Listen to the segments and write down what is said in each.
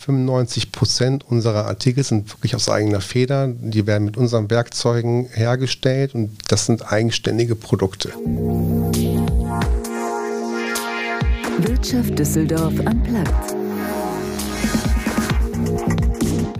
95 Prozent unserer Artikel sind wirklich aus eigener Feder. Die werden mit unseren Werkzeugen hergestellt und das sind eigenständige Produkte. Wirtschaft Düsseldorf am Platz.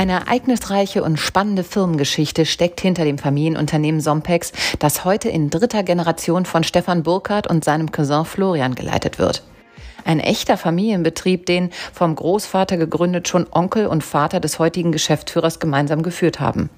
Eine ereignisreiche und spannende Firmengeschichte steckt hinter dem Familienunternehmen Sompex, das heute in dritter Generation von Stefan Burkhardt und seinem Cousin Florian geleitet wird. Ein echter Familienbetrieb, den vom Großvater gegründet schon Onkel und Vater des heutigen Geschäftsführers gemeinsam geführt haben.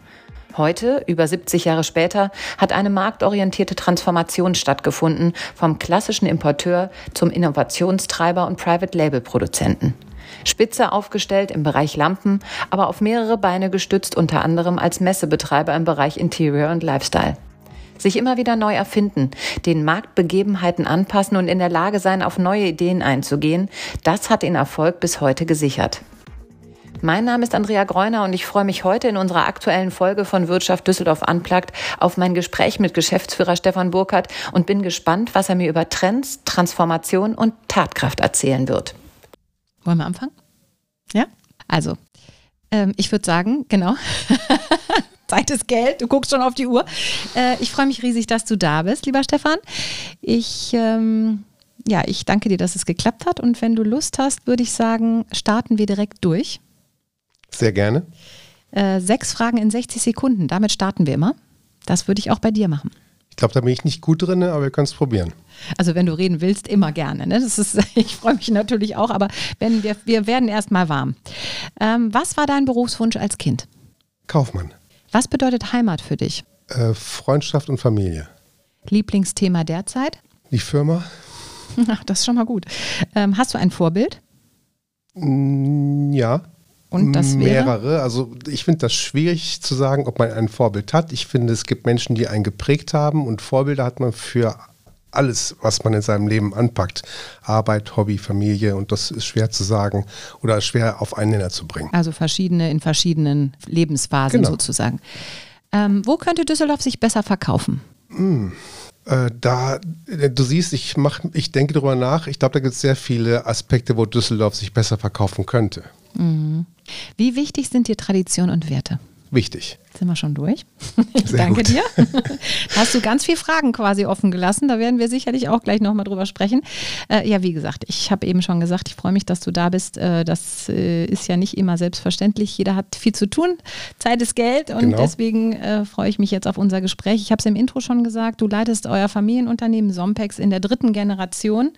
Heute, über 70 Jahre später, hat eine marktorientierte Transformation stattgefunden vom klassischen Importeur zum Innovationstreiber und Private Label Produzenten. Spitze aufgestellt im Bereich Lampen, aber auf mehrere Beine gestützt, unter anderem als Messebetreiber im Bereich Interior und Lifestyle sich immer wieder neu erfinden, den Marktbegebenheiten anpassen und in der Lage sein, auf neue Ideen einzugehen, das hat den Erfolg bis heute gesichert. Mein Name ist Andrea Greuner und ich freue mich heute in unserer aktuellen Folge von Wirtschaft Düsseldorf Unplugged auf mein Gespräch mit Geschäftsführer Stefan Burkhardt und bin gespannt, was er mir über Trends, Transformation und Tatkraft erzählen wird. Wollen wir anfangen? Ja? Also, ähm, ich würde sagen, genau. Zeit ist Geld. Du guckst schon auf die Uhr. Äh, ich freue mich riesig, dass du da bist, lieber Stefan. Ich, ähm, ja, ich danke dir, dass es geklappt hat. Und wenn du Lust hast, würde ich sagen, starten wir direkt durch. Sehr gerne. Äh, sechs Fragen in 60 Sekunden. Damit starten wir immer. Das würde ich auch bei dir machen. Ich glaube, da bin ich nicht gut drin, aber wir können es probieren. Also wenn du reden willst, immer gerne. Ne? Das ist, ich freue mich natürlich auch, aber wenn wir, wir werden erstmal warm. Ähm, was war dein Berufswunsch als Kind? Kaufmann. Was bedeutet Heimat für dich? Äh, Freundschaft und Familie. Lieblingsthema derzeit? Die Firma. Ach, das ist schon mal gut. Ähm, hast du ein Vorbild? Ja. Und das wäre? Mehrere. Also ich finde das schwierig zu sagen, ob man ein Vorbild hat. Ich finde, es gibt Menschen, die einen geprägt haben und Vorbilder hat man für alles, was man in seinem Leben anpackt. Arbeit, Hobby, Familie und das ist schwer zu sagen oder schwer auf einen Nenner zu bringen. Also verschiedene in verschiedenen Lebensphasen Genau. sozusagen. Ähm, wo könnte Düsseldorf sich besser verkaufen? Äh, da, äh, du siehst, ich, mach, ich denke darüber nach. Ich glaube, da gibt es sehr viele Aspekte, wo Düsseldorf sich besser verkaufen könnte. Wie wichtig sind dir Tradition und Werte? Wichtig. Sind wir schon durch? Ich Sehr danke gut. dir. Hast du ganz viele Fragen quasi offen gelassen. Da werden wir sicherlich auch gleich nochmal drüber sprechen. Äh, ja, wie gesagt, ich habe eben schon gesagt, ich freue mich, dass du da bist. Äh, das äh, ist ja nicht immer selbstverständlich. Jeder hat viel zu tun. Zeit ist Geld und Genau. deswegen äh, freue ich mich jetzt auf unser Gespräch. Ich habe es im Intro schon gesagt, du leitest euer Familienunternehmen Sompex in der dritten Generation.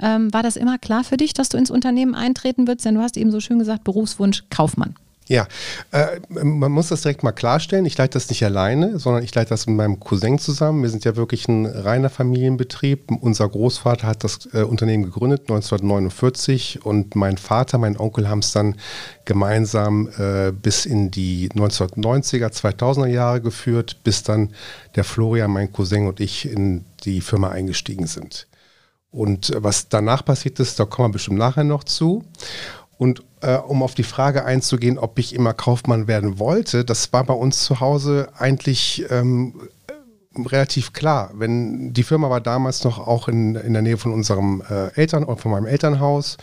Ähm, war das immer klar für dich, dass du ins Unternehmen eintreten würdest? Denn du hast eben so schön gesagt, Berufswunsch Kaufmann. Ja, äh, man muss das direkt mal klarstellen. Ich leite das nicht alleine, sondern ich leite das mit meinem Cousin zusammen. Wir sind ja wirklich ein reiner Familienbetrieb. Unser Großvater hat das äh, Unternehmen gegründet 1949 und mein Vater, mein Onkel haben es dann gemeinsam äh, bis in die 1990er, 2000er Jahre geführt, bis dann der Florian, mein Cousin und ich in die Firma eingestiegen sind. Und äh, was danach passiert ist, da kommen wir bestimmt nachher noch zu. Und äh, um auf die Frage einzugehen, ob ich immer Kaufmann werden wollte, das war bei uns zu Hause eigentlich ähm, relativ klar. Wenn die Firma war damals noch auch in, in der Nähe von unserem äh, Eltern von meinem Elternhaus.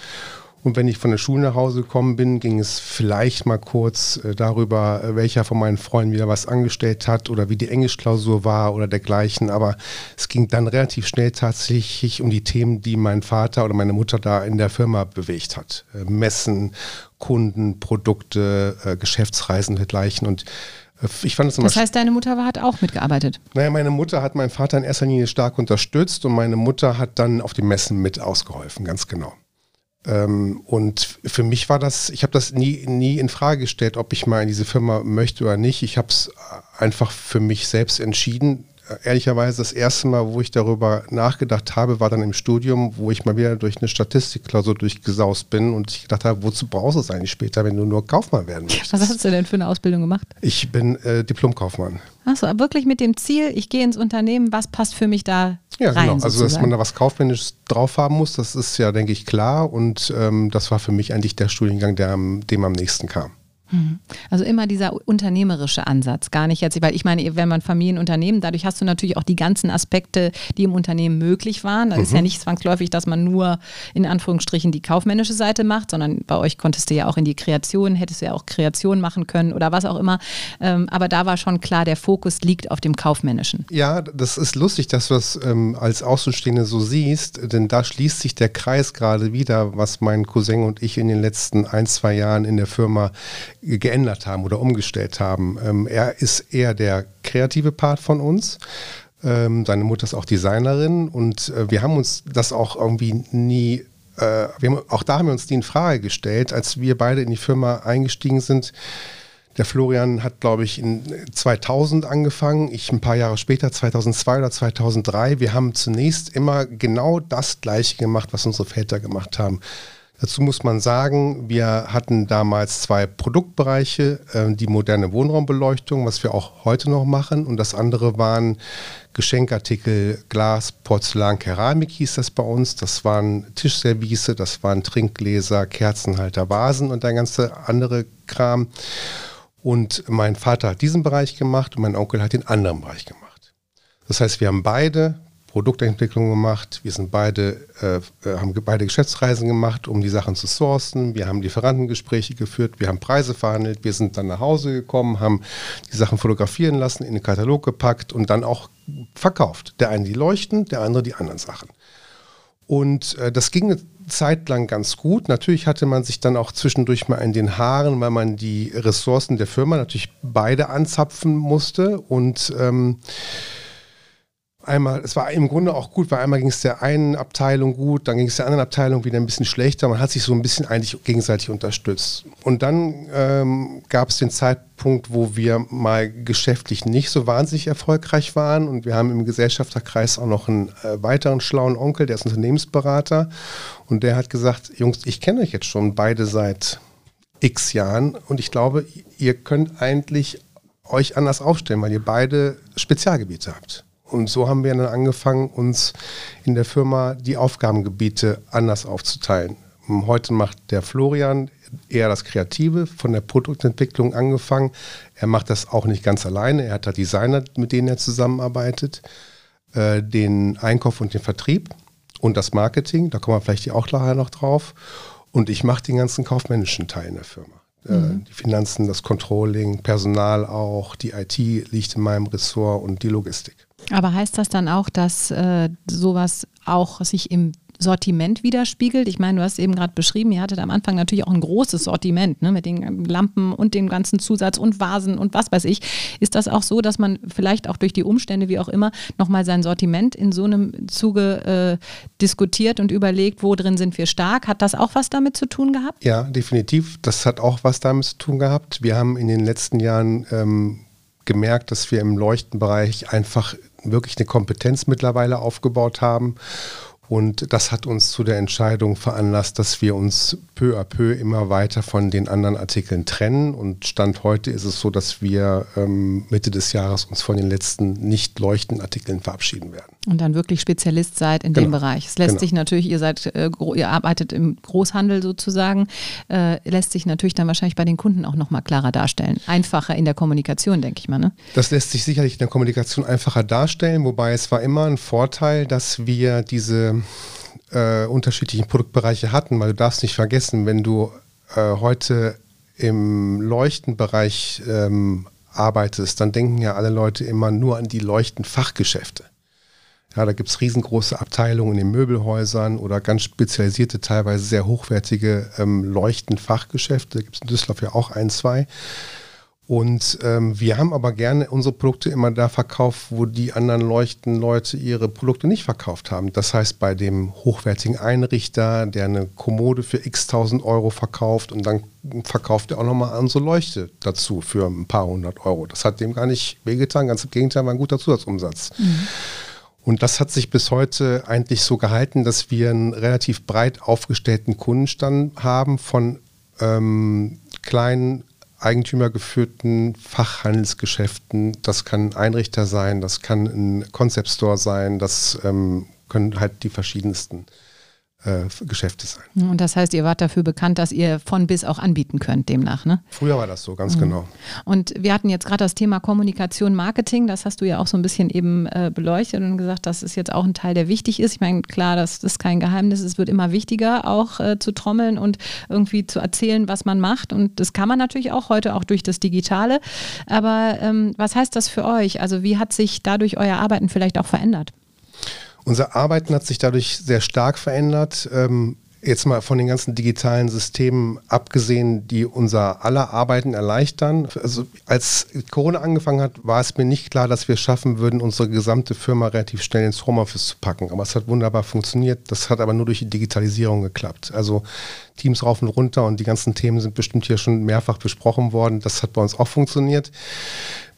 Und wenn ich von der Schule nach Hause gekommen bin, ging es vielleicht mal kurz äh, darüber, äh, welcher von meinen Freunden wieder was angestellt hat oder wie die Englischklausur war oder dergleichen. Aber es ging dann relativ schnell tatsächlich um die Themen, die mein Vater oder meine Mutter da in der Firma bewegt hat. Äh, Messen, Kunden, Produkte, Geschäftsreisen und dergleichen. Und ich fand es immer Das heißt, deine Mutter war, hat auch mitgearbeitet. naja, meine Mutter hat meinen Vater in erster Linie stark unterstützt und meine Mutter hat dann auf die Messen mit ausgeholfen, ganz genau. Ähm, und für mich war das, ich habe das nie, nie in Frage gestellt, ob ich mal in diese Firma möchte oder nicht. Ich habe es einfach für mich selbst entschieden. Ehrlicherweise das erste Mal, wo ich darüber nachgedacht habe, war dann im Studium, wo ich mal wieder durch eine Statistikklausur durchgesaust bin und ich gedacht habe, wozu brauchst du es eigentlich später, wenn du nur Kaufmann werden möchtest? Was hast du denn für eine Ausbildung gemacht? Ich bin äh, Diplomkaufmann. Achso, wirklich mit dem Ziel, ich gehe ins Unternehmen, was passt für mich da ja, rein? Genau. Also, dass man da was Kaufmännisches drauf haben muss, das ist ja, denke ich, klar. Und ähm, das war für mich eigentlich der Studiengang, der dem am nächsten kam. Mhm. Also immer dieser unternehmerische Ansatz, gar nicht jetzt, weil ich meine, wenn man Familienunternehmen, dadurch hast du natürlich auch die ganzen Aspekte, die im Unternehmen möglich waren. Das mhm. ist ja mhm. nicht zwangsläufig, dass man nur in Anführungsstrichen die kaufmännische Seite macht, sondern bei euch konntest du ja auch in die Kreation, hättest du ja auch Kreation machen können oder was auch immer. Ähm, aber da war schon klar, der Fokus liegt auf dem kaufmännischen. Ja, das ist lustig, dass du das ähm, als Außenstehende so siehst, denn da schließt sich der Kreis gerade wieder, was mein Cousin und ich in den letzten ein, zwei Jahren in der Firma geändert haben oder umgestellt haben. Ähm, er ist eher der kreative Part von uns. Ähm, seine Mutter ist auch Designerin und äh, wir haben uns das auch irgendwie nie, äh, haben, auch da haben wir uns die in Frage gestellt, als wir beide in die Firma eingestiegen sind. Der Florian hat, glaube ich, in 2000 angefangen, ich ein paar Jahre später, 2002 oder 2003. Wir haben zunächst immer genau das Gleiche gemacht, was unsere Väter gemacht haben. Dazu muss man sagen, wir hatten damals zwei Produktbereiche, äh, die moderne Wohnraumbeleuchtung, was wir auch heute noch machen, und das andere waren Geschenkartikel, Glas, Porzellan, Keramik hieß das bei uns. Das waren Tischservice, das waren Trinkgläser, Kerzenhalter, Vasen und der ganze andere Kram. Und mein Vater hat diesen Bereich gemacht und mein Onkel hat den anderen Bereich gemacht. Das heißt, wir haben beide Produktentwicklung gemacht. Wir sind beide, äh, äh, haben beide Geschäftsreisen gemacht, um die Sachen zu sourcen. Wir haben Lieferantengespräche geführt, wir haben Preise verhandelt, wir sind dann nach Hause gekommen, haben die Sachen fotografieren lassen, in den Katalog gepackt und dann auch verkauft. Der eine die Leuchten, der andere die anderen Sachen. Und äh, das ging eine Zeit lang ganz gut. Natürlich hatte man sich dann auch zwischendurch mal in den Haaren, weil man die Ressourcen der Firma natürlich beide anzapfen musste. Und ähm, einmal, es war im Grunde auch gut, weil einmal ging es der einen Abteilung gut, dann ging es der anderen Abteilung wieder ein bisschen schlechter. Man hat sich so ein bisschen eigentlich gegenseitig unterstützt. Und dann ähm, gab es den Zeitpunkt, wo wir mal geschäftlich nicht so wahnsinnig erfolgreich waren. Und wir haben im Gesellschafterkreis auch noch einen äh, weiteren schlauen Onkel, der ist Unternehmensberater. Und der hat gesagt, Jungs, ich kenne euch jetzt schon beide seit x Jahren und ich glaube, ihr könnt eigentlich euch anders aufstellen, weil ihr beide Spezialgebiete habt. Und so haben wir dann angefangen, uns in der Firma die Aufgabengebiete anders aufzuteilen. Heute macht der Florian eher das Kreative, von der Produktentwicklung angefangen. Er macht das auch nicht ganz alleine. Er hat da Designer, mit denen er zusammenarbeitet, äh, den Einkauf und den Vertrieb und das Marketing. Da kommen wir vielleicht auch nachher noch drauf. Und ich mache den ganzen kaufmännischen Teil in der Firma. Äh, mhm. Die Finanzen, das Controlling, Personal auch, die IT liegt in meinem Ressort und die Logistik. Aber heißt das dann auch, dass äh, sowas auch sich im Sortiment widerspiegelt. Ich meine, du hast eben gerade beschrieben, ihr hattet am Anfang natürlich auch ein großes Sortiment ne, mit den Lampen und dem ganzen Zusatz und Vasen und was weiß ich. Ist das auch so, dass man vielleicht auch durch die Umstände, wie auch immer, nochmal sein Sortiment in so einem Zuge äh, diskutiert und überlegt, wo drin sind wir stark? Hat das auch was damit zu tun gehabt? Ja, definitiv. Das hat auch was damit zu tun gehabt. Wir haben in den letzten Jahren ähm, gemerkt, dass wir im Leuchtenbereich einfach wirklich eine Kompetenz mittlerweile aufgebaut haben und das hat uns zu der Entscheidung veranlasst, dass wir uns peu à peu immer weiter von den anderen Artikeln trennen. Und Stand heute ist es so, dass wir ähm, Mitte des Jahres uns von den letzten nicht leuchtenden Artikeln verabschieden werden. Und dann wirklich Spezialist seid in genau. dem Bereich. Es lässt genau. sich natürlich, ihr seid, äh, ihr arbeitet im Großhandel sozusagen, äh, lässt sich natürlich dann wahrscheinlich bei den Kunden auch nochmal klarer darstellen. Einfacher in der Kommunikation, denke ich mal. Ne? Das lässt sich sicherlich in der Kommunikation einfacher darstellen, wobei es war immer ein Vorteil, dass wir diese äh, unterschiedlichen Produktbereiche hatten, weil du darfst nicht vergessen, wenn du äh, heute im Leuchtenbereich ähm, arbeitest, dann denken ja alle Leute immer nur an die Leuchtenfachgeschäfte. Ja, da gibt es riesengroße Abteilungen in den Möbelhäusern oder ganz spezialisierte, teilweise sehr hochwertige ähm, Leuchtenfachgeschäfte. Da gibt es in Düsseldorf ja auch ein, zwei. Und ähm, wir haben aber gerne unsere Produkte immer da verkauft, wo die anderen Leuchtenleute ihre Produkte nicht verkauft haben. Das heißt, bei dem hochwertigen Einrichter, der eine Kommode für x tausend Euro verkauft und dann verkauft er auch nochmal unsere Leuchte dazu für ein paar hundert Euro. Das hat dem gar nicht wehgetan, ganz im Gegenteil, war ein guter Zusatzumsatz. Mhm. Und das hat sich bis heute eigentlich so gehalten, dass wir einen relativ breit aufgestellten Kundenstand haben von ähm, kleinen eigentümergeführten Fachhandelsgeschäften. Das kann ein Einrichter sein, das kann ein Concept Store sein, das ähm, können halt die verschiedensten äh, Geschäfte sein. Und das heißt, ihr wart dafür bekannt, dass ihr von bis auch anbieten könnt, demnach, ne? Früher war das so, ganz mhm. genau. Und wir hatten jetzt gerade das Thema Kommunikation, Marketing, das hast du ja auch so ein bisschen eben äh, beleuchtet und gesagt, das ist jetzt auch ein Teil, der wichtig ist. Ich meine, klar, das, das ist kein Geheimnis, es wird immer wichtiger, auch äh, zu trommeln und irgendwie zu erzählen, was man macht. Und das kann man natürlich auch heute, auch durch das Digitale. Aber ähm, was heißt das für euch? Also wie hat sich dadurch euer Arbeiten vielleicht auch verändert? Unser Arbeiten hat sich dadurch sehr stark verändert. Ähm, jetzt mal von den ganzen digitalen Systemen abgesehen, die unser aller Arbeiten erleichtern. Also als Corona angefangen hat, war es mir nicht klar, dass wir schaffen würden, unsere gesamte Firma relativ schnell ins Homeoffice zu packen. Aber es hat wunderbar funktioniert. Das hat aber nur durch die Digitalisierung geklappt. Also Teams rauf und runter und die ganzen Themen sind bestimmt hier schon mehrfach besprochen worden. Das hat bei uns auch funktioniert.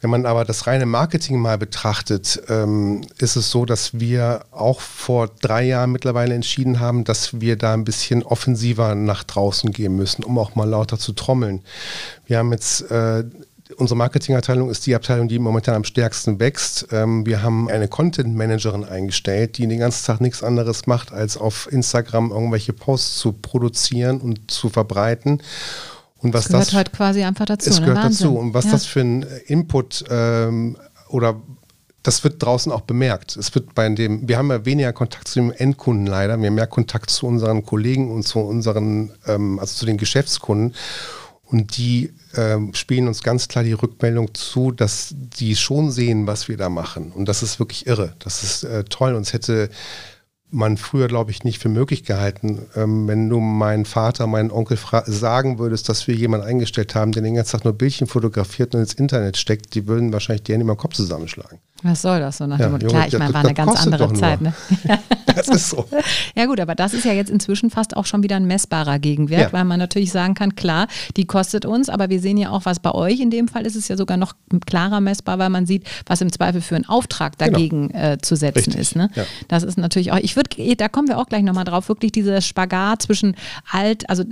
Wenn man aber das reine Marketing mal betrachtet, ähm, ist es so, dass wir auch vor drei Jahren mittlerweile entschieden haben, dass wir da ein bisschen offensiver nach draußen gehen müssen, um auch mal lauter zu trommeln. Wir haben jetzt äh, Unsere Marketingabteilung ist die Abteilung, die momentan am stärksten wächst. Ähm, wir haben eine Content Managerin eingestellt, die den ganzen Tag nichts anderes macht, als auf Instagram irgendwelche Posts zu produzieren und zu verbreiten. Und was das gehört das, halt quasi einfach dazu. Es ne? gehört Wahnsinn. dazu. Und was ja. das für ein Input ähm, oder das wird draußen auch bemerkt. Es wird bei dem, wir haben ja weniger Kontakt zu dem Endkunden leider, wir haben mehr Kontakt zu unseren Kollegen und zu unseren, ähm, also zu den Geschäftskunden. Und die ähm, spielen uns ganz klar die Rückmeldung zu, dass die schon sehen, was wir da machen. Und das ist wirklich irre. Das ist äh, toll. Uns hätte man früher, glaube ich, nicht für möglich gehalten. Ähm, wenn du meinen Vater, meinen Onkel sagen würdest, dass wir jemanden eingestellt haben, der den ganzen Tag nur Bildchen fotografiert und ins Internet steckt, die würden wahrscheinlich die Hände im Kopf zusammenschlagen. Was soll das so nach ja, dem Motto? Klar, ich meine, war eine ganz andere Zeit. Ne? das ist so. ja gut, aber das ist ja jetzt inzwischen fast auch schon wieder ein messbarer Gegenwert, ja. weil man natürlich sagen kann, klar, die kostet uns, aber wir sehen ja auch, was bei euch in dem Fall ist es ja sogar noch klarer messbar, weil man sieht, was im Zweifel für einen Auftrag genau. dagegen genau. äh, zu setzen Richtig. ist. Ne? Ja. Das ist natürlich auch, ich würde, da kommen wir auch gleich nochmal drauf, wirklich dieser Spagat zwischen alt, also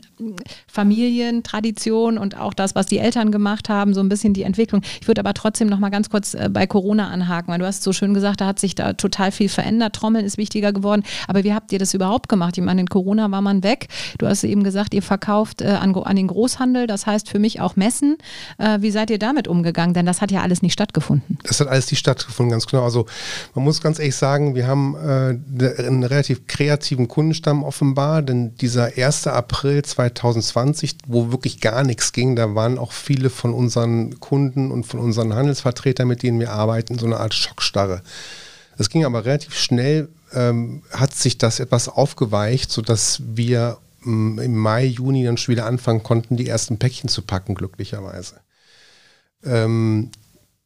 Familien, Tradition und auch das, was die Eltern gemacht haben, so ein bisschen die Entwicklung. Ich würde aber trotzdem nochmal ganz kurz äh, bei Corona anhaken weil du hast so schön gesagt, da hat sich da total viel verändert. Trommeln ist wichtiger geworden. Aber wie habt ihr das überhaupt gemacht? Ich meine, in Corona war man weg. Du hast eben gesagt, ihr verkauft äh, an, an, den Großhandel, das heißt für mich auch Messen. Äh, wie seid ihr damit umgegangen? Denn das hat ja alles nicht stattgefunden. Das hat alles nicht stattgefunden, ganz genau. Also man muss ganz ehrlich sagen, wir haben äh, einen relativ kreativen Kundenstamm offenbar, denn dieser 1. April 2020, wo wirklich gar nichts ging, da waren auch viele von unseren Kunden und von unseren Handelsvertretern, mit denen wir arbeiten, so eine Art Art Schockstarre. Es ging aber relativ schnell, ähm, hat sich das etwas aufgeweicht, sodass wir ähm, im Mai, Juni dann schon wieder anfangen konnten, die ersten Päckchen zu packen, glücklicherweise. Ähm,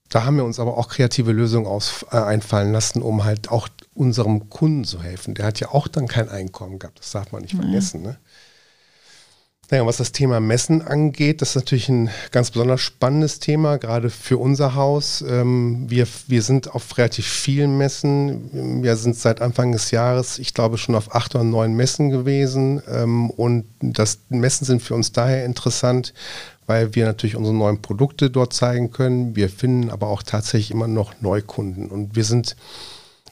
da haben wir uns aber auch kreative Lösungen aus, äh, einfallen lassen, um halt auch unserem Kunden zu helfen. Der hat ja auch dann kein Einkommen gehabt, das darf man nicht vergessen. Ne? Naja, was das Thema Messen angeht, das ist natürlich ein ganz besonders spannendes Thema, gerade für unser Haus. Ähm, wir, wir sind auf relativ vielen Messen. Wir sind seit Anfang des Jahres, ich glaube, schon auf acht oder neun Messen gewesen. Ähm, und das Messen sind für uns daher interessant, weil wir natürlich unsere neuen Produkte dort zeigen können. Wir finden aber auch tatsächlich immer noch Neukunden. Und wir sind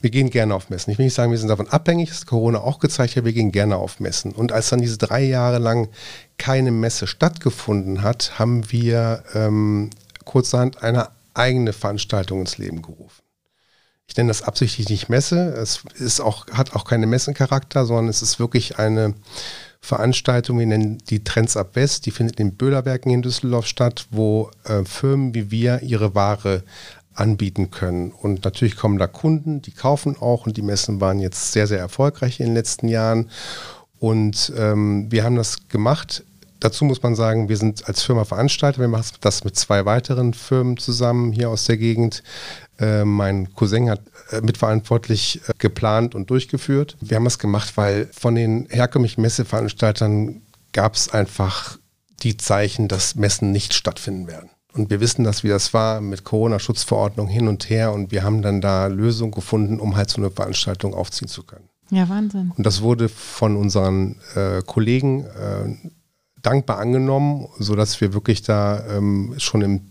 wir gehen gerne auf Messen. Ich will nicht sagen, wir sind davon abhängig, das Corona auch gezeigt hat, wir gehen gerne auf Messen. Und als dann diese drei Jahre lang keine Messe stattgefunden hat, haben wir ähm, kurzerhand eine eigene Veranstaltung ins Leben gerufen. Ich nenne das absichtlich nicht Messe. Es ist auch, hat auch keine Messencharakter, sondern es ist wirklich eine Veranstaltung, wir nennen die Trends ab West, die findet in Böhlerbergen in Düsseldorf statt, wo äh, Firmen wie wir ihre Ware anbieten können. Und natürlich kommen da Kunden, die kaufen auch und die Messen waren jetzt sehr, sehr erfolgreich in den letzten Jahren. Und ähm, wir haben das gemacht, dazu muss man sagen, wir sind als Firma Veranstalter. Wir machen das mit zwei weiteren Firmen zusammen hier aus der Gegend. Äh, mein Cousin hat äh, mitverantwortlich äh, geplant und durchgeführt. Wir haben es gemacht, weil von den herkömmlichen Messeveranstaltern gab es einfach die Zeichen, dass Messen nicht stattfinden werden. Und wir wissen das, wie das war mit Corona-Schutzverordnung hin und her. Und wir haben dann da Lösungen gefunden, um halt so eine Veranstaltung aufziehen zu können. Ja, Wahnsinn. Und das wurde von unseren äh, Kollegen äh, dankbar angenommen, sodass wir wirklich da ähm, schon im,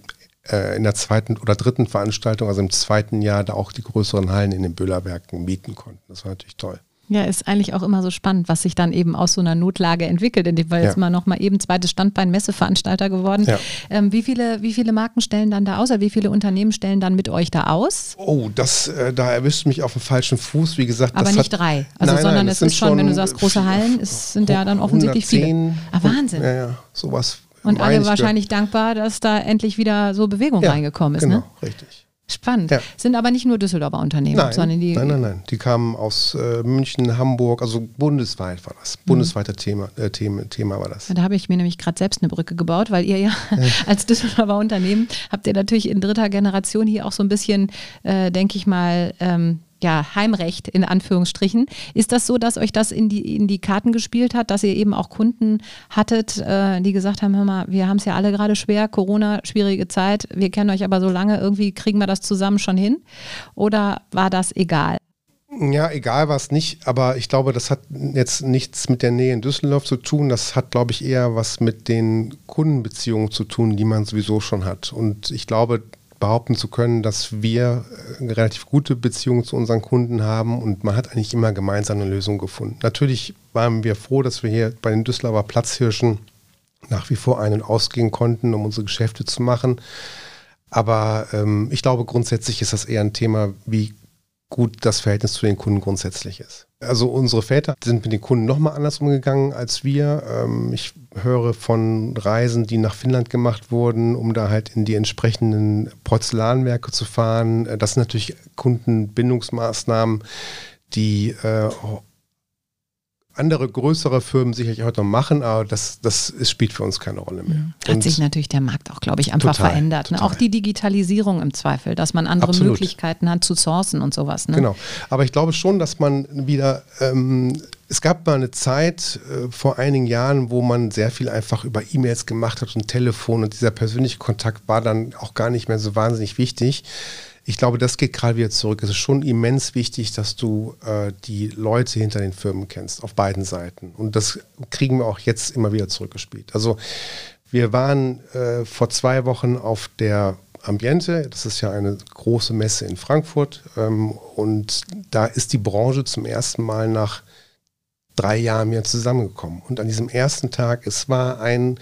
äh, in der zweiten oder dritten Veranstaltung, also im zweiten Jahr, da auch die größeren Hallen in den Böhlerwerken mieten konnten. Das war natürlich toll. Ja, ist eigentlich auch immer so spannend, was sich dann eben aus so einer Notlage entwickelt. In dem Fall jetzt ja. mal nochmal eben zweites Standbein Messeveranstalter geworden. Ja. Ähm, wie, viele, wie viele Marken stellen dann da aus oder wie viele Unternehmen stellen dann mit euch da aus? Oh, das, äh, da erwischt mich auf dem falschen Fuß. Wie gesagt, aber nicht hat, drei. Also, nein, sondern nein, es ist schon, wenn du sagst, große Hallen, es sind ja dann offensichtlich 110, viele. Ah, Wahnsinn. Ja, ja, sowas. Und alle wahrscheinlich dankbar, dass da endlich wieder so Bewegung ja, reingekommen ist. Genau, ne? richtig. Spannend. Ja. Sind aber nicht nur Düsseldorfer Unternehmen, nein, sondern die. Nein, nein, nein. Die kamen aus äh, München, Hamburg, also bundesweit war das. Mhm. Bundesweiter Thema, äh, Thema, Thema war das. Da habe ich mir nämlich gerade selbst eine Brücke gebaut, weil ihr ja, ja. als Düsseldorfer Unternehmen habt ihr natürlich in dritter Generation hier auch so ein bisschen, äh, denke ich mal, ähm, ja, Heimrecht in Anführungsstrichen. Ist das so, dass euch das in die, in die Karten gespielt hat, dass ihr eben auch Kunden hattet, äh, die gesagt haben, hör mal, wir haben es ja alle gerade schwer, Corona, schwierige Zeit, wir kennen euch aber so lange, irgendwie kriegen wir das zusammen schon hin? Oder war das egal? Ja, egal war es nicht, aber ich glaube, das hat jetzt nichts mit der Nähe in Düsseldorf zu tun. Das hat, glaube ich, eher was mit den Kundenbeziehungen zu tun, die man sowieso schon hat. Und ich glaube, behaupten zu können, dass wir eine äh, relativ gute Beziehung zu unseren Kunden haben und man hat eigentlich immer gemeinsam eine Lösung gefunden. Natürlich waren wir froh, dass wir hier bei den Düsseldorfer Platzhirschen nach wie vor ein- und ausgehen konnten, um unsere Geschäfte zu machen. Aber ähm, ich glaube, grundsätzlich ist das eher ein Thema, wie gut das Verhältnis zu den Kunden grundsätzlich ist. Also unsere Väter sind mit den Kunden nochmal anders umgegangen als wir. Ähm, ich höre von Reisen, die nach Finnland gemacht wurden, um da halt in die entsprechenden Porzellanwerke zu fahren. Äh, das sind natürlich Kundenbindungsmaßnahmen, die äh, andere größere Firmen sicherlich heute noch machen, aber das, das spielt für uns keine Rolle mehr. Hat und sich natürlich der Markt auch, glaube ich, einfach total, verändert. Ne? Auch die Digitalisierung im Zweifel, dass man andere Absolut. Möglichkeiten hat zu sourcen und sowas. Ne? Genau. Aber ich glaube schon, dass man wieder, ähm, es gab mal eine Zeit äh, vor einigen Jahren, wo man sehr viel einfach über E-Mails gemacht hat und Telefon und dieser persönliche Kontakt war dann auch gar nicht mehr so wahnsinnig wichtig ich glaube, das geht gerade wieder zurück. Es ist schon immens wichtig, dass du äh, die Leute hinter den Firmen kennst, auf beiden Seiten. Und das kriegen wir auch jetzt immer wieder zurückgespielt. Also wir waren äh, vor zwei Wochen auf der Ambiente, das ist ja eine große Messe in Frankfurt. Ähm, und da ist die Branche zum ersten Mal nach drei Jahren wieder zusammengekommen. Und an diesem ersten Tag, es war ein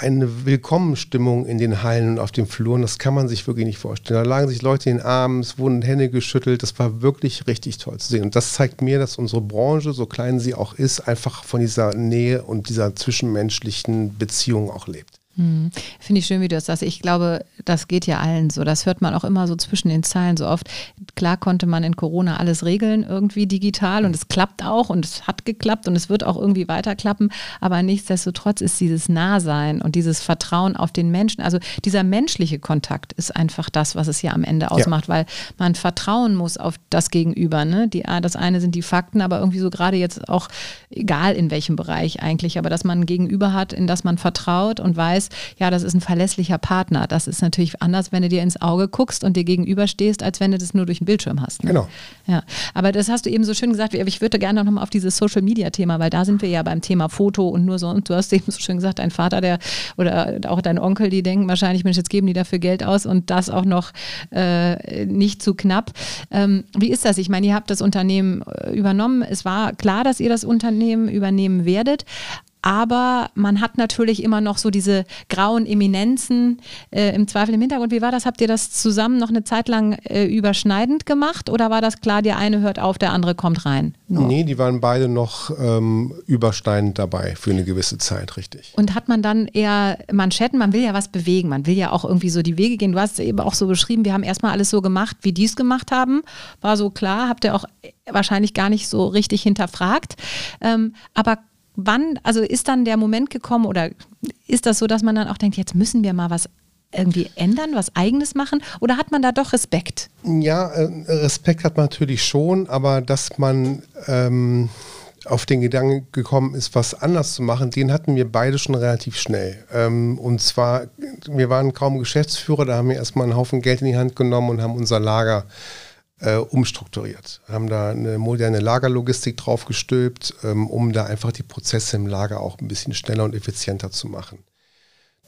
eine Willkommenstimmung in den Hallen und auf den Fluren, das kann man sich wirklich nicht vorstellen. Da lagen sich Leute in den Armen, es wurden Hände geschüttelt, das war wirklich richtig toll zu sehen. Und das zeigt mir, dass unsere Branche, so klein sie auch ist, einfach von dieser Nähe und dieser zwischenmenschlichen Beziehung auch lebt. Hm. Finde ich schön, wie du das sagst. Ich glaube, das geht ja allen so. Das hört man auch immer so zwischen den Zeilen so oft. Klar konnte man in Corona alles regeln, irgendwie digital und es klappt auch und es hat geklappt und es wird auch irgendwie weiterklappen. Aber nichtsdestotrotz ist dieses Nahsein und dieses Vertrauen auf den Menschen, also dieser menschliche Kontakt ist einfach das, was es ja am Ende ausmacht, ja. weil man vertrauen muss auf das Gegenüber. Ne? Die, das eine sind die Fakten, aber irgendwie so gerade jetzt auch, egal in welchem Bereich eigentlich, aber dass man ein Gegenüber hat, in das man vertraut und weiß, ja, das ist ein verlässlicher Partner. Das ist natürlich anders, wenn du dir ins Auge guckst und dir gegenüberstehst, als wenn du das nur durch den Bildschirm hast. Ne? Genau. Ja, aber das hast du eben so schön gesagt. Ich würde gerne noch mal auf dieses Social Media Thema, weil da sind wir ja beim Thema Foto und nur so. Und du hast eben so schön gesagt, dein Vater, der oder auch dein Onkel, die denken wahrscheinlich, Mensch, jetzt geben die dafür Geld aus und das auch noch äh, nicht zu knapp. Ähm, wie ist das? Ich meine, ihr habt das Unternehmen äh, übernommen. Es war klar, dass ihr das Unternehmen übernehmen werdet. Aber man hat natürlich immer noch so diese grauen Eminenzen äh, im Zweifel im Hintergrund. Wie war das? Habt ihr das zusammen noch eine Zeit lang äh, überschneidend gemacht oder war das klar, der eine hört auf, der andere kommt rein? Nur? Nee, die waren beide noch ähm, überschneidend dabei für eine gewisse Zeit, richtig. Und hat man dann eher Manschetten, man will ja was bewegen, man will ja auch irgendwie so die Wege gehen. Du hast es eben auch so beschrieben, wir haben erstmal alles so gemacht, wie die es gemacht haben. War so klar, habt ihr auch wahrscheinlich gar nicht so richtig hinterfragt. Ähm, aber wann, also ist dann der Moment gekommen oder ist das so, dass man dann auch denkt, jetzt müssen wir mal was irgendwie ändern, was eigenes machen? Oder hat man da doch Respekt? Ja, äh, Respekt hat man natürlich schon, aber dass man ähm, auf den Gedanken gekommen ist, was anders zu machen, den hatten wir beide schon relativ schnell. Ähm, und zwar, wir waren kaum Geschäftsführer, da haben wir erstmal einen Haufen Geld in die Hand genommen und haben unser Lager äh, umstrukturiert. Haben da eine moderne Lagerlogistik draufgestülpt, ähm, um da einfach die Prozesse im Lager auch ein bisschen schneller und effizienter zu machen.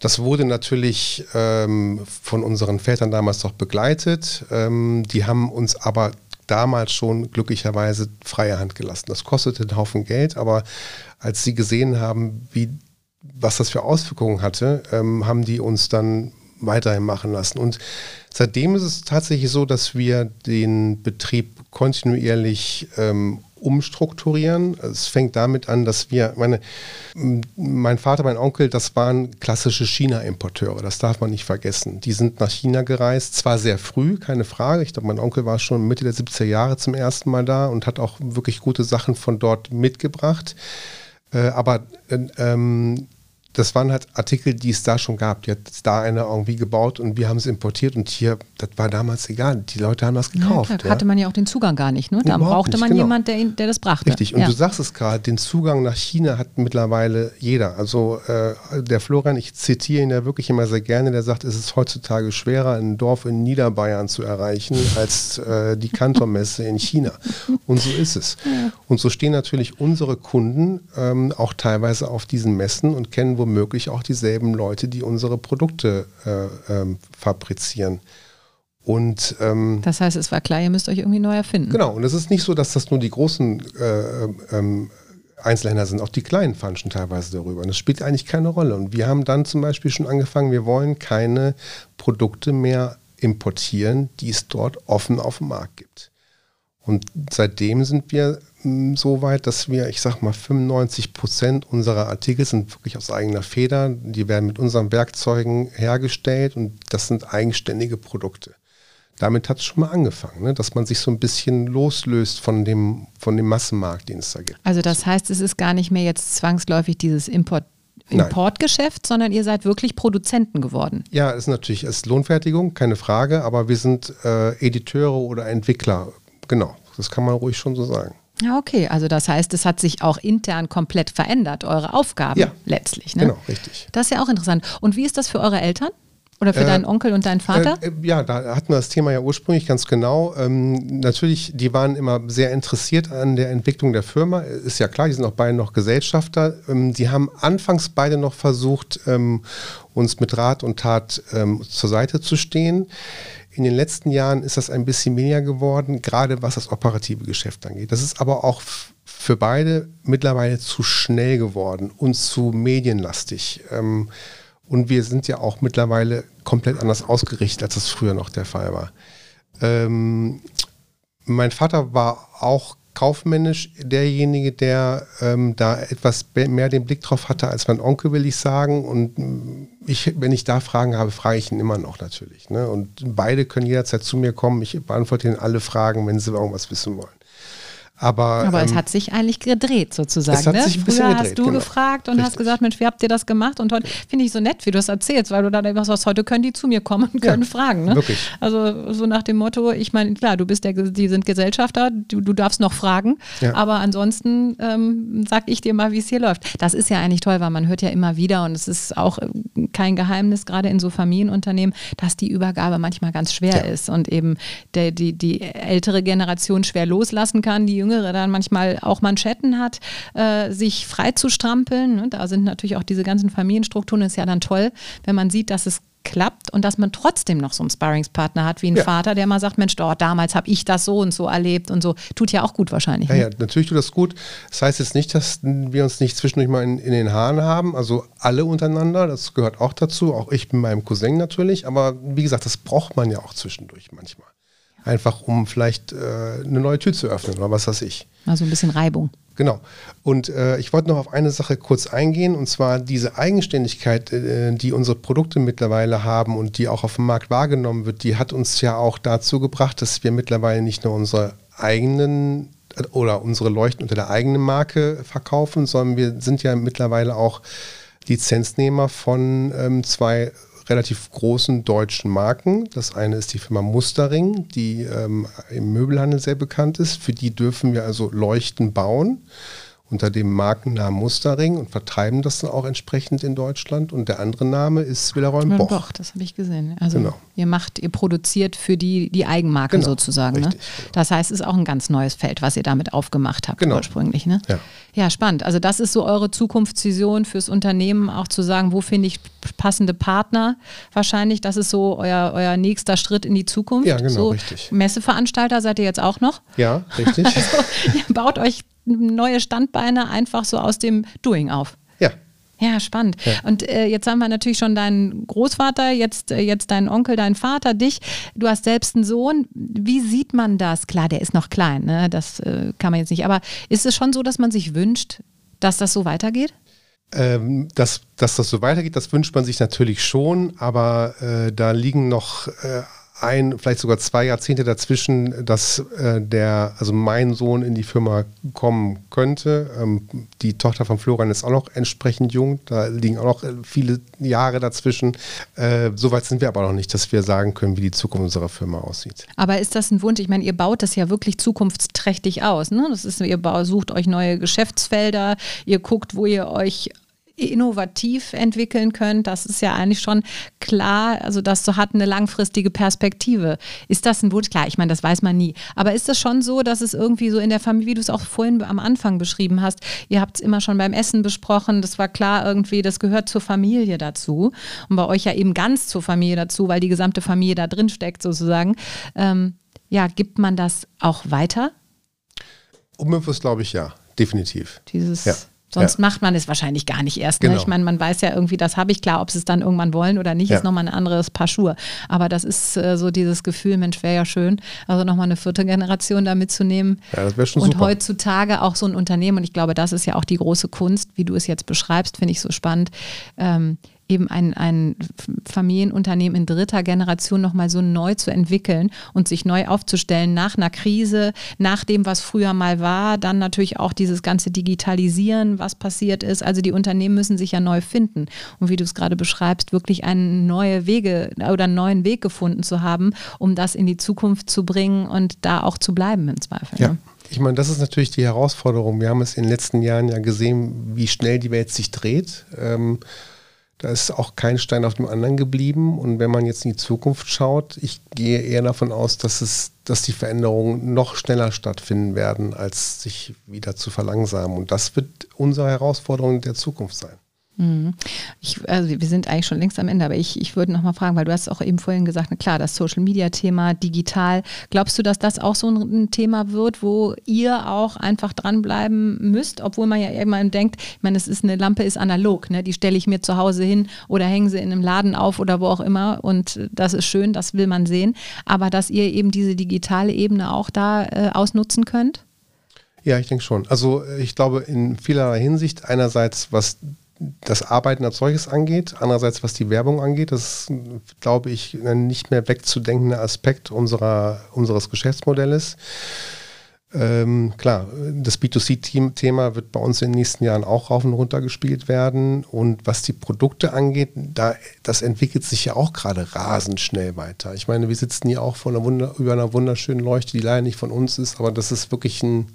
Das wurde natürlich ähm, von unseren Vätern damals doch begleitet. Ähm, die haben uns aber damals schon glücklicherweise freie Hand gelassen. Das kostete einen Haufen Geld, aber als sie gesehen haben, wie, was das für Auswirkungen hatte, ähm, haben die uns dann weiterhin machen lassen. Und seitdem ist es tatsächlich so, dass wir den Betrieb kontinuierlich ähm, umstrukturieren. Es fängt damit an, dass wir, meine, mein Vater, mein Onkel, das waren klassische China-Importeure, das darf man nicht vergessen. Die sind nach China gereist, zwar sehr früh, keine Frage. Ich glaube, mein Onkel war schon Mitte der 70er Jahre zum ersten Mal da und hat auch wirklich gute Sachen von dort mitgebracht. Äh, aber äh, ähm, das waren halt Artikel, die es da schon gab. Die hat da einer irgendwie gebaut und wir haben es importiert und hier, das war damals egal. Die Leute haben das gekauft. Ja, ja. Hatte man ja auch den Zugang gar nicht. Ne? Da brauchte man genau. jemanden, der, der das brachte. Richtig. Und ja. du sagst es gerade, den Zugang nach China hat mittlerweile jeder. Also äh, der Florian, ich zitiere ihn ja wirklich immer sehr gerne, der sagt, es ist heutzutage schwerer, ein Dorf in Niederbayern zu erreichen, als äh, die Kantormesse in China. Und so ist es. Und so stehen natürlich unsere Kunden ähm, auch teilweise auf diesen Messen und kennen womöglich auch dieselben Leute, die unsere Produkte äh, ähm, fabrizieren. Und, ähm, das heißt, es war klar, ihr müsst euch irgendwie neu erfinden. Genau, und es ist nicht so, dass das nur die großen äh, ähm, Einzelhändler sind, auch die kleinen falschen teilweise darüber. Und das spielt eigentlich keine Rolle. Und wir haben dann zum Beispiel schon angefangen, wir wollen keine Produkte mehr importieren, die es dort offen auf dem Markt gibt. Und seitdem sind wir so weit, dass wir, ich sag mal, 95 Prozent unserer Artikel sind wirklich aus eigener Feder. Die werden mit unseren Werkzeugen hergestellt und das sind eigenständige Produkte. Damit hat es schon mal angefangen, ne? dass man sich so ein bisschen loslöst von dem, von dem Massenmarkt, den es da gibt. Also das heißt, es ist gar nicht mehr jetzt zwangsläufig dieses Import Importgeschäft, sondern ihr seid wirklich Produzenten geworden. Ja, es ist natürlich es ist Lohnfertigung, keine Frage, aber wir sind äh, Editeure oder Entwickler. Genau, das kann man ruhig schon so sagen. Ja, okay. Also das heißt, es hat sich auch intern komplett verändert, eure Aufgaben ja, letztlich. Ne? Genau, richtig. Das ist ja auch interessant. Und wie ist das für eure Eltern? Oder für äh, deinen Onkel und deinen Vater? Äh, ja, da hatten wir das Thema ja ursprünglich ganz genau. Ähm, natürlich, die waren immer sehr interessiert an der Entwicklung der Firma. Ist ja klar, die sind auch beide noch Gesellschafter. Ähm, die haben anfangs beide noch versucht, ähm, uns mit Rat und Tat ähm, zur Seite zu stehen. In den letzten Jahren ist das ein bisschen weniger geworden, gerade was das operative Geschäft angeht. Das ist aber auch für beide mittlerweile zu schnell geworden und zu medienlastig. Ähm, und wir sind ja auch mittlerweile komplett anders ausgerichtet, als das früher noch der Fall war. Ähm, mein Vater war auch kaufmännisch derjenige, der ähm, da etwas mehr den Blick drauf hatte als mein Onkel, will ich sagen. Und mm, ich, wenn ich da Fragen habe, frage ich ihn immer noch natürlich. Ne? Und beide können jederzeit zu mir kommen. Ich beantworte ihnen alle Fragen, wenn sie irgendwas wissen wollen. Aber, Aber ähm, es hat sich eigentlich gedreht sozusagen. Es hat ne? sich ein Früher gedreht, hast du genau. gefragt und Richtig. hast gesagt, Mensch, wie habt ihr das gemacht? Und heute finde ich so nett, wie du das erzählst, weil du dann einfach sagst, heute können die zu mir kommen und können ja, fragen. Ne? Wirklich. Also so nach dem Motto, ich meine, klar, du bist der, die sind Gesellschafter, du, du darfst noch fragen, ja. aber ansonsten ähm, sag ich dir mal, wie es hier läuft. Das ist ja eigentlich toll, weil man hört ja immer wieder und es ist auch äh, kein Geheimnis, gerade in so Familienunternehmen, dass die Übergabe manchmal ganz schwer ja. ist und eben der, die, die ältere Generation schwer loslassen kann, die jüngere Jüngere dann manchmal auch Manschetten hat, äh, sich frei zu strampeln. Ne? Da sind natürlich auch diese ganzen Familienstrukturen. Das ist ja dann toll, wenn man sieht, dass es klappt und dass man trotzdem noch so einen Sparringspartner hat wie ein ja. Vater, der mal sagt, Mensch, oh, damals habe ich das so und so erlebt und so. Tut ja auch gut wahrscheinlich. Ja, ne? ja, natürlich tut das gut. Das heißt jetzt nicht, dass wir uns nicht zwischendurch mal in, in, den Haaren haben, also alle untereinander, das gehört auch dazu, auch ich mit meinem Cousin natürlich, aber wie gesagt, das braucht man ja auch zwischendurch manchmal. Einfach um vielleicht äh, eine neue Tür zu öffnen oder was weiß ich. Also ein bisschen Reibung. Genau. Und äh, ich wollte noch auf eine Sache kurz eingehen, und zwar diese Eigenständigkeit, äh, die unsere Produkte mittlerweile haben und die auch auf dem Markt wahrgenommen wird, die hat uns ja auch dazu gebracht, dass wir mittlerweile nicht nur unsere eigenen oder unsere Leuchten unter der eigenen Marke verkaufen, sondern wir sind ja mittlerweile auch Lizenznehmer von ähm, zwei relativ großen deutschen Marken. Das eine ist die Firma Mustering, die ähm, im Möbelhandel sehr bekannt ist. Für die dürfen wir also Leuchten bauen unter dem Markennamen Mustering und vertreiben das dann auch entsprechend in Deutschland. Und der andere Name ist Willeroy Boch. Boch, das habe ich gesehen. Also genau. ihr macht, ihr produziert für die, die Eigenmarke genau. sozusagen. Ne? Richtig, ne? genau. Das heißt, es ist auch ein ganz neues Feld, was ihr damit aufgemacht habt genau. ursprünglich. Ne? Ja. ja, spannend. Also das ist so eure Zukunftsvision fürs Unternehmen, auch zu sagen, wo finde ich passende Partner wahrscheinlich. Das ist so euer, euer nächster Schritt in die Zukunft. Ja, genau, so richtig. Messeveranstalter seid ihr jetzt auch noch? Ja, richtig. also, ihr baut euch neue Standbeine einfach so aus dem Doing auf. Ja. Ja, spannend. Ja. Und äh, jetzt haben wir natürlich schon deinen Großvater, jetzt, äh, jetzt deinen Onkel, deinen Vater, dich. Du hast selbst einen Sohn. Wie sieht man das? Klar, der ist noch klein, ne? das äh, kann man jetzt nicht. Aber ist es schon so, dass man sich wünscht, dass das so weitergeht? Ähm, dass, dass das so weitergeht, das wünscht man sich natürlich schon, aber äh, da liegen noch äh, ein, vielleicht sogar zwei Jahrzehnte dazwischen, dass äh, der, also mein Sohn in die Firma kommen könnte. Ähm, die Tochter von Florian ist auch noch entsprechend jung, da liegen auch noch äh, viele Jahre dazwischen. Äh, Soweit sind wir aber noch nicht, dass wir sagen können, wie die Zukunft unserer Firma aussieht. Aber ist das ein Wunsch? Ich meine, ihr baut das ja wirklich zukunftsträchtig aus. Ne? Das ist, ihr sucht euch neue Geschäftsfelder, ihr guckt, wo ihr euch innovativ entwickeln könnt. Das ist ja eigentlich schon klar, also das so hat eine langfristige Perspektive. Ist das ein Wunsch? Klar, ich meine, das weiß man nie. Aber ist es schon so, dass es irgendwie so in der Familie, wie du es auch vorhin am Anfang beschrieben hast, ihr habt es immer schon beim Essen besprochen, das war klar irgendwie, das gehört zur Familie dazu. Und bei euch ja eben ganz zur Familie dazu, weil die gesamte Familie da drin steckt sozusagen. Ähm, ja, gibt man das auch weiter? Unbewusst glaube ich ja, definitiv. Dieses ja. Sonst ja. macht man es wahrscheinlich gar nicht erst. Ne? Genau. Ich meine, man weiß ja irgendwie, das habe ich klar, ob sie es dann irgendwann wollen oder nicht, ja. ist nochmal ein anderes Paar Schuhe. Aber das ist äh, so dieses Gefühl, Mensch, wäre ja schön, also nochmal eine vierte Generation da mitzunehmen. Ja, das wäre schon und super. heutzutage auch so ein Unternehmen, und ich glaube, das ist ja auch die große Kunst, wie du es jetzt beschreibst, finde ich so spannend. Ähm, eben ein, ein Familienunternehmen in dritter Generation nochmal so neu zu entwickeln und sich neu aufzustellen nach einer Krise, nach dem, was früher mal war, dann natürlich auch dieses ganze Digitalisieren, was passiert ist. Also die Unternehmen müssen sich ja neu finden. Und wie du es gerade beschreibst, wirklich einen neue Wege oder einen neuen Weg gefunden zu haben, um das in die Zukunft zu bringen und da auch zu bleiben im Zweifel. Ja. Ne? Ich meine, das ist natürlich die Herausforderung. Wir haben es in den letzten Jahren ja gesehen, wie schnell die Welt sich dreht. Ähm, da ist auch kein Stein auf dem anderen geblieben. Und wenn man jetzt in die Zukunft schaut, ich gehe eher davon aus, dass, es, dass die Veränderungen noch schneller stattfinden werden, als sich wieder zu verlangsamen. Und das wird unsere Herausforderung der Zukunft sein. Mhm. Ich, also wir sind eigentlich schon längst am Ende, aber ich, ich würde noch mal fragen, weil du hast auch eben vorhin gesagt, na klar, das Social-Media-Thema, digital. Glaubst du, dass das auch so ein Thema wird, wo ihr auch einfach dranbleiben müsst, obwohl man ja immer denkt, ich meine, es ist eine Lampe ist analog, ne? die stelle ich mir zu Hause hin oder hänge sie in einem Laden auf oder wo auch immer und das ist schön, das will man sehen, aber dass ihr eben diese digitale Ebene auch da äh, ausnutzen könnt? Ja, ich denke schon. Also ich glaube in vielerlei Hinsicht einerseits, was das Arbeiten als solches angeht, andererseits was die Werbung angeht, das ist, glaube ich, ein nicht mehr wegzudenkender Aspekt unserer, unseres Geschäftsmodells. Ähm, klar, das B2C-Thema wird bei uns in den nächsten Jahren auch rauf und runter gespielt werden. Und was die Produkte angeht, da, das entwickelt sich ja auch gerade rasend schnell weiter. Ich meine, wir sitzen hier auch vor einer Wunder, über einer wunderschönen Leuchte, die leider nicht von uns ist, aber das ist wirklich ein,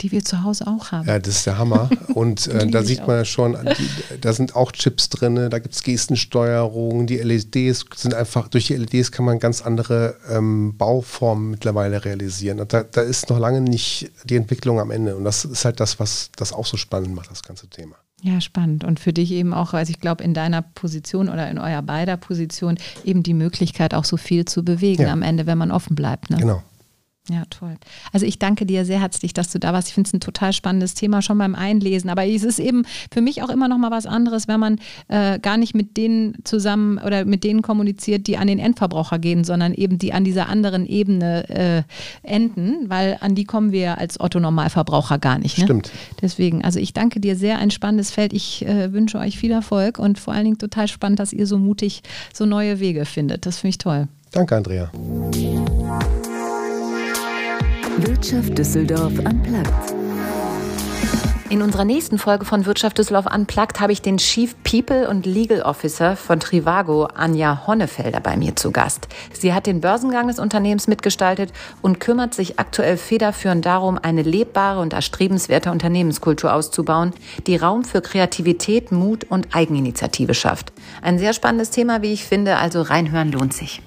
die wir zu Hause auch haben. Ja, das ist der Hammer. Und äh, da sieht man ja schon, die, da sind auch Chips drin, da gibt es Gestensteuerung, die LEDs sind einfach, durch die LEDs kann man ganz andere ähm, Bauformen mittlerweile realisieren. Und da, da ist noch lange nicht die Entwicklung am Ende. Und das ist halt das, was das auch so spannend macht, das ganze Thema. Ja, spannend. Und für dich eben auch, also ich glaube, in deiner Position oder in eurer beider Position eben die Möglichkeit, auch so viel zu bewegen ja. am Ende, wenn man offen bleibt. Ne? Genau. Ja, toll. Also ich danke dir sehr herzlich, dass du da warst. Ich finde es ein total spannendes Thema schon beim Einlesen. Aber es ist eben für mich auch immer noch mal was anderes, wenn man äh, gar nicht mit denen zusammen oder mit denen kommuniziert, die an den Endverbraucher gehen, sondern eben die an dieser anderen Ebene äh, enden, weil an die kommen wir als Otto-Normalverbraucher gar nicht. Ne? Stimmt. Deswegen, also ich danke dir sehr, ein spannendes Feld. Ich äh, wünsche euch viel Erfolg und vor allen Dingen total spannend, dass ihr so mutig so neue Wege findet. Das finde ich toll. Danke, Andrea. Wirtschaft Düsseldorf am Platz. In unserer nächsten Folge von Wirtschaft Düsseldorf Unplugged habe ich den Chief People und Legal Officer von Trivago, Anja Honnefelder, bei mir zu Gast. Sie hat den Börsengang des Unternehmens mitgestaltet und kümmert sich aktuell federführend darum, eine lebbare und erstrebenswerte Unternehmenskultur auszubauen, die Raum für Kreativität, Mut und Eigeninitiative schafft. Ein sehr spannendes Thema, wie ich finde, also reinhören lohnt sich.